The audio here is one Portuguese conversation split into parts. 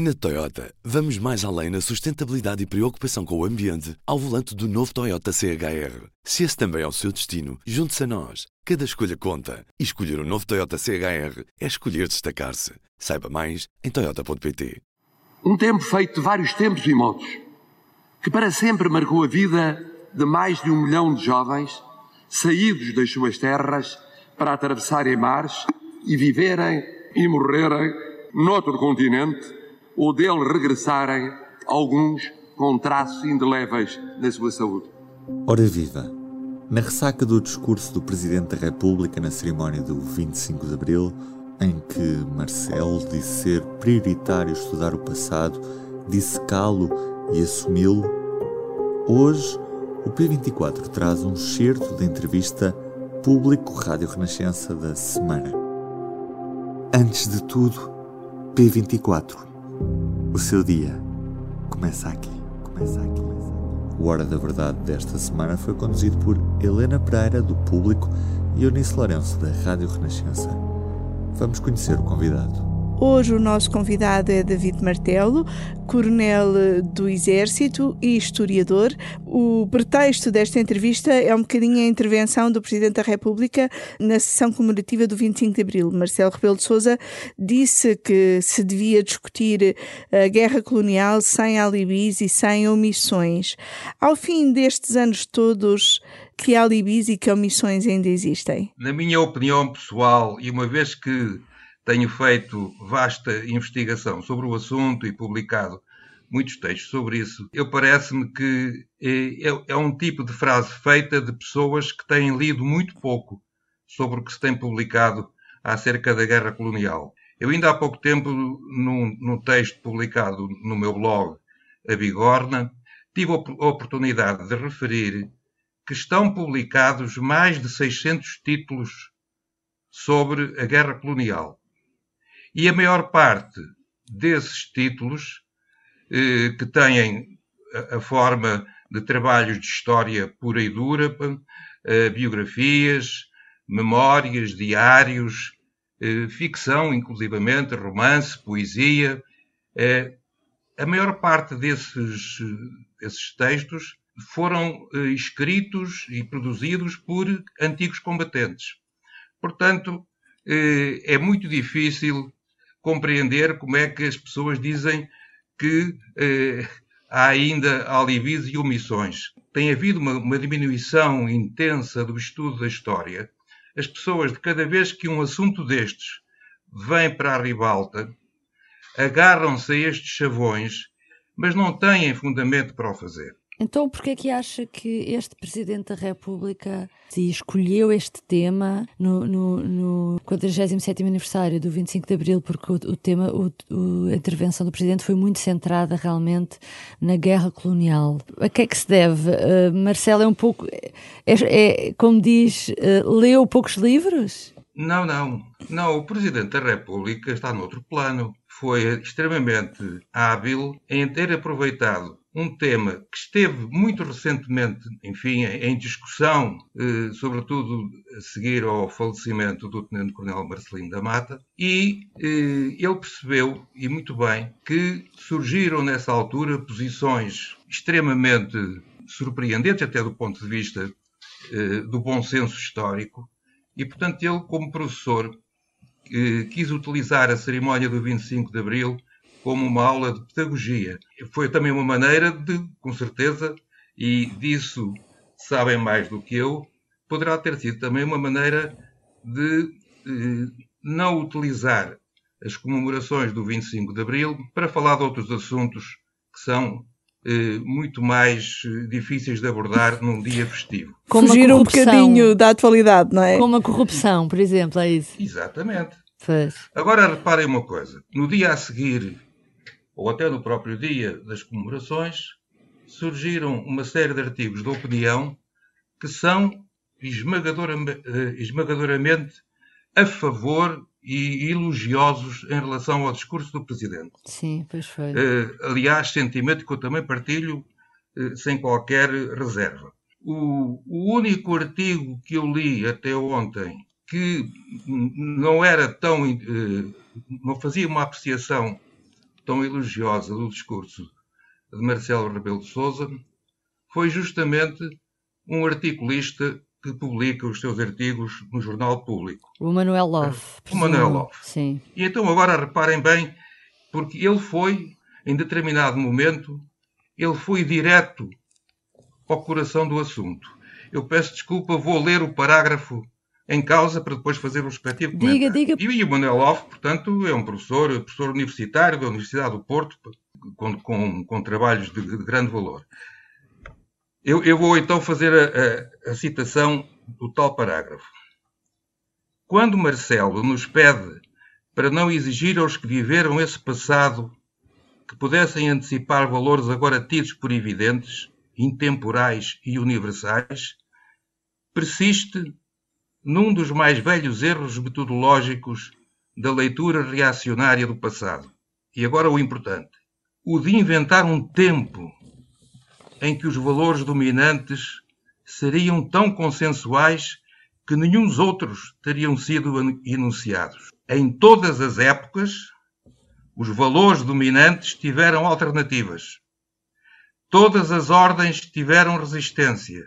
Na Toyota, vamos mais além na sustentabilidade e preocupação com o ambiente ao volante do novo Toyota CHR. Se esse também é o seu destino, junte-se a nós. Cada escolha conta. E escolher o um novo Toyota CHR é escolher destacar-se. Saiba mais em Toyota.pt. Um tempo feito de vários tempos e modos, que para sempre marcou a vida de mais de um milhão de jovens saídos das suas terras para atravessarem mares e viverem e morrerem noutro continente ou dele regressarem alguns com traços indeléveis na sua saúde. Ora viva! Na ressaca do discurso do Presidente da República na cerimónia do 25 de Abril, em que Marcelo disse ser prioritário estudar o passado, dissecá-lo e assumi-lo, hoje o P24 traz um excerto da entrevista Público Rádio Renascença da semana. Antes de tudo, P24 o seu dia começa aqui, começa aqui. O Hora da Verdade desta semana foi conduzido por Helena Pereira, do Público, e Eunice Lourenço, da Rádio Renascença. Vamos conhecer o convidado. Hoje o nosso convidado é David Martelo, coronel do Exército e historiador. O pretexto desta entrevista é um bocadinho a intervenção do Presidente da República na sessão comemorativa do 25 de Abril. Marcelo Rebelo de Sousa disse que se devia discutir a guerra colonial sem alibis e sem omissões. Ao fim destes anos todos, que alibis e que omissões ainda existem? Na minha opinião pessoal, e uma vez que tenho feito vasta investigação sobre o assunto e publicado muitos textos sobre isso. Eu parece-me que é, é, é, um tipo de frase feita de pessoas que têm lido muito pouco sobre o que se tem publicado acerca da guerra colonial. Eu ainda há pouco tempo, num, num texto publicado no meu blog, A Bigorna, tive a oportunidade de referir que estão publicados mais de 600 títulos sobre a guerra colonial. E a maior parte desses títulos, eh, que têm a, a, forma de trabalhos de história pura e dura, eh, biografias, memórias, diários, eh, ficção, inclusivamente, romance, poesia, eh, a maior parte desses, desses textos foram eh, escritos e produzidos por antigos combatentes. Portanto, eh, é muito difícil compreender como é que as pessoas dizem que eh, há ainda alibis e omissões. Tem havido uma, uma diminuição intensa do estudo da história. As pessoas, de cada vez que um assunto destes vem para a ribalta, agarram-se a estes chavões, mas não têm fundamento para o fazer. Então, por que é que acha que este Presidente da República se escolheu este tema no, no, no 47 aniversário do 25 de Abril? Porque o, o tema, o, o, a intervenção do Presidente foi muito centrada realmente na guerra colonial. A que é que se deve? Uh, Marcelo é um pouco, é, é como diz, uh, leu poucos livros? Não, não. Não, o Presidente da República está noutro plano. Foi extremamente hábil em ter aproveitado um tema que esteve muito recentemente, enfim, em discussão, eh, sobretudo a seguir ao falecimento do Tenente Coronel Marcelino da Mata, e eh, ele percebeu, e muito bem, que surgiram nessa altura posições extremamente surpreendentes, até do ponto de vista eh, do bom senso histórico, e, portanto, ele, como professor, quis utilizar a cerimónia do 25 de Abril como uma aula de pedagogia. Foi também uma maneira de, com certeza, e disso sabem mais do que eu, poderá ter sido também uma maneira de eh, não utilizar as comemorações do 25 de Abril para falar de outros assuntos que são eh, muito mais eh, difíceis de abordar num dia festivo. Como Fugir um bocadinho da atualidade, não é? Como a corrupção, por exemplo, é isso? Exatamente. Pois. Agora reparem uma coisa: no dia a seguir ou até no próprio dia das comemorações, surgiram uma série de artigos de opinião que são eh, esmagadoramente a favor e elogiosos em relação ao discurso do Presidente. Sim, pois foi. Uh, aliás, sentimento que eu também partilho uh, sem qualquer reserva. O, o, único artigo que eu li até ontem que não era tão. Não fazia uma apreciação tão elogiosa do discurso de Marcelo Rebelo de Sousa foi justamente um articulista que publica os seus artigos no Jornal Público. O Manuel Love. O Manuel Love. Sim. E então agora reparem bem, porque ele foi, em determinado momento, ele foi direto ao coração do assunto. Eu peço desculpa, vou ler o parágrafo em causa para depois fazer o respectivo diga. Diga, E o Manuel Love, portanto, é um professor, professor universitário da Universidade do Porto, com, com, com trabalhos de, de, grande valor. Eu, eu, vou então fazer a, a, a citação do tal parágrafo. Quando Marcelo nos pede para não exigir aos que viveram esse passado que pudessem antecipar valores agora tidos por evidentes, intemporais e universais, persiste num dos mais velhos erros metodológicos da leitura reacionária do passado. E agora o importante: o de inventar um tempo em que os valores dominantes seriam tão consensuais que nenhum outros teriam sido enunciados. Em todas as épocas, os valores dominantes tiveram alternativas. Todas as ordens tiveram resistência.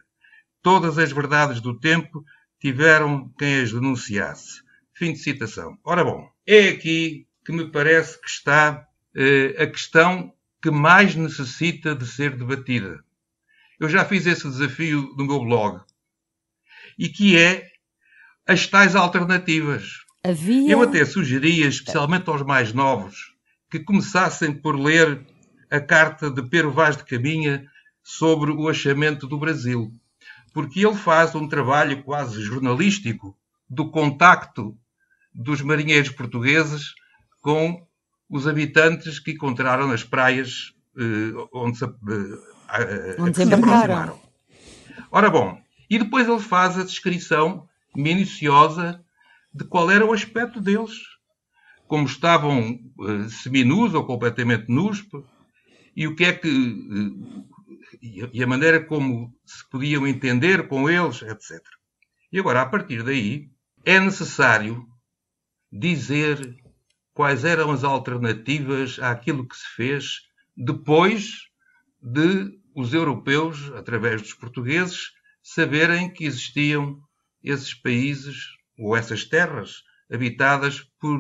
Todas as verdades do tempo tiveram quem as denunciasse. Fim de citação. Ora bom, é aqui que me parece que está eh, a questão que mais necessita de ser debatida. Eu já fiz esse desafio no meu blog. E que é as tais alternativas. Havia... Eu até sugeria, especialmente aos mais novos, que começassem por ler a carta de Pedro Vaz de Caminha sobre o achamento do Brasil porque ele faz um trabalho quase jornalístico do contacto dos marinheiros portugueses com os habitantes que encontraram nas praias eh, onde se, eh, onde se aproximaram. Ora bom, e depois ele faz a descrição minuciosa de qual era o aspecto deles. Como estavam eh, seminus ou completamente nus, e o que é que e a maneira como se podiam entender com eles, etc. E agora, a partir daí, é necessário dizer quais eram as alternativas àquilo que se fez depois de os europeus, através dos portugueses, saberem que existiam esses países ou essas terras habitadas por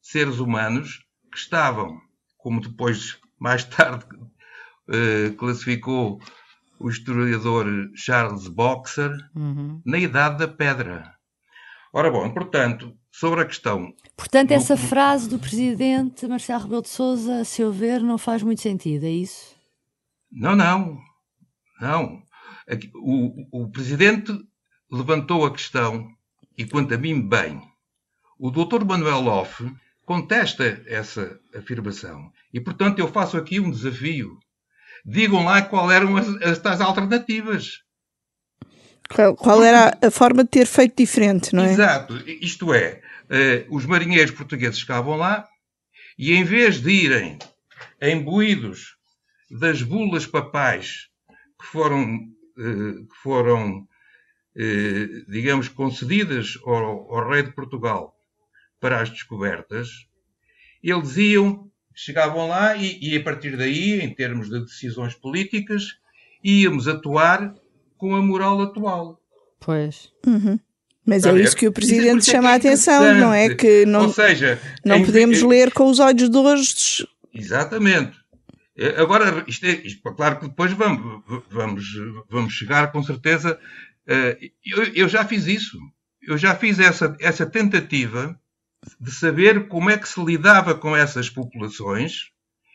seres humanos que estavam, como depois, mais tarde, uh, classificou o historiador Charles Boxer uhum. na Idade da Pedra. Ora bom, portanto, sobre a questão. Portanto, do... essa frase do presidente Marcelo Rebelo de Souza, a seu ver, não faz muito sentido, é isso? Não, não. Não. O, o presidente levantou a questão, e quanto a mim, bem. O doutor Manuel Loff contesta essa afirmação. E, portanto, eu faço aqui um desafio digam lá qual eram as, as alternativas. Qual, qual, era a forma de ter feito diferente, não é? Exato. Isto é, uh, os marinheiros portugueses chegavam lá e em vez de irem imbuídos das bulas papais que foram, uh, que foram uh, digamos, concedidas ao, ao rei de Portugal para as descobertas, eles iam chegavam lá e, e, a partir daí, em termos de decisões políticas, íamos atuar com a moral atual. Pois. Uhum. Mas é isso que o Presidente é chama a atenção, não é? Que não, Ou seja, não em, podemos ler com os olhos de hoje. Exatamente. É, agora, isto é, isto, claro que depois vamos, vamos, vamos chegar com certeza. Eh, eu, eu já fiz isso. Eu já fiz essa, essa tentativa de saber como é que se lidava com essas populações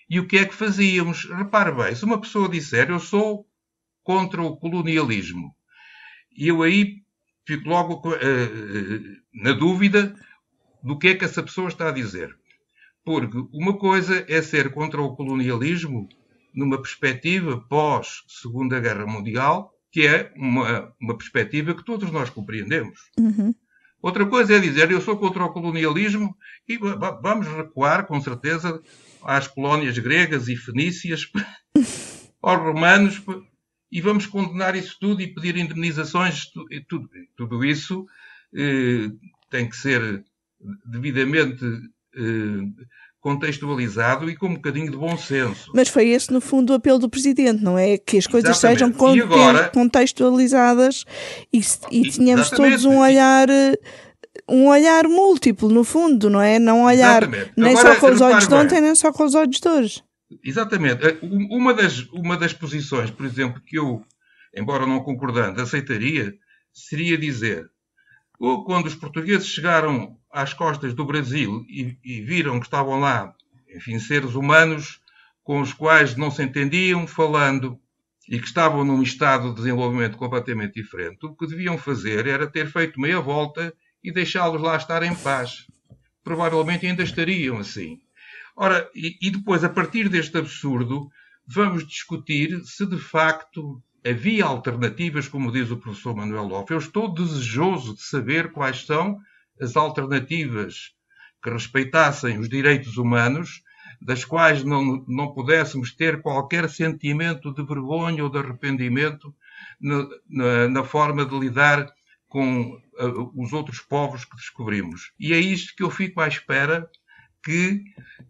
e o que é que fazíamos. Repare bem, se uma pessoa disser eu sou contra o colonialismo, eu aí fico logo uh, na dúvida do que é que essa pessoa está a dizer. Porque uma coisa é ser contra o colonialismo numa perspectiva pós-Segunda Guerra Mundial, que é uma, uma perspectiva que todos nós compreendemos. Uhum. Outra coisa é dizer eu sou contra o colonialismo e vamos recuar, com certeza, às colónias gregas e fenícias, aos romanos, e vamos condenar isso tudo e pedir indemnizações. Tudo, tudo isso eh, tem que ser devidamente eh, contextualizado e com um bocadinho de bom senso. Mas foi esse, no fundo, o apelo do Presidente, não é? Que as coisas Exatamente. sejam agora... contextualizadas e, e tínhamos todos um olhar um olhar múltiplo, no fundo, não é? Não olhar Exatamente. nem Agora, só com os olhos de ontem, nem só com os olhos de hoje. Exatamente. Eh, uma das, uma das posições, por exemplo, que eu, embora não concordando, aceitaria, seria dizer, quando os portugueses chegaram às costas do Brasil e, e viram que estavam lá, enfim, seres humanos com os quais não se entendiam, falando e que estavam num estado de desenvolvimento completamente diferente, o que deviam fazer era ter feito meia volta e deixá-los lá estar em paz. Provavelmente ainda estariam assim. Ora, e, e depois, a partir deste absurdo, vamos discutir se de facto havia alternativas, como diz o professor Manuel Loff. Eu estou desejoso de saber quais são as alternativas que respeitassem os direitos humanos, das quais não, não pudéssemos ter qualquer sentimento de vergonha ou de arrependimento na, na, na forma de lidar com uh, os outros povos que descobrimos. E é isto que eu fico à espera que,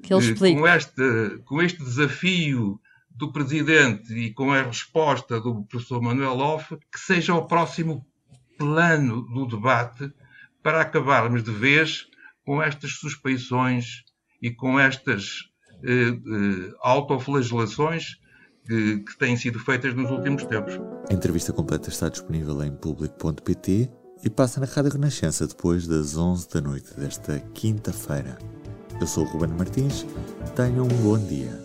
que uh, com, este, com este desafio do Presidente e com a resposta do professor Manuel Off, que seja o próximo plano do debate para acabarmos de vez com estas suspeições e com estas uh, uh, autoflagelações que, que têm sido feitas nos últimos tempos. A entrevista completa está disponível em público.pt e passa na Rádio Renascença depois das 11 da noite desta quinta-feira. Eu sou o Ruben Martins, tenham um bom dia.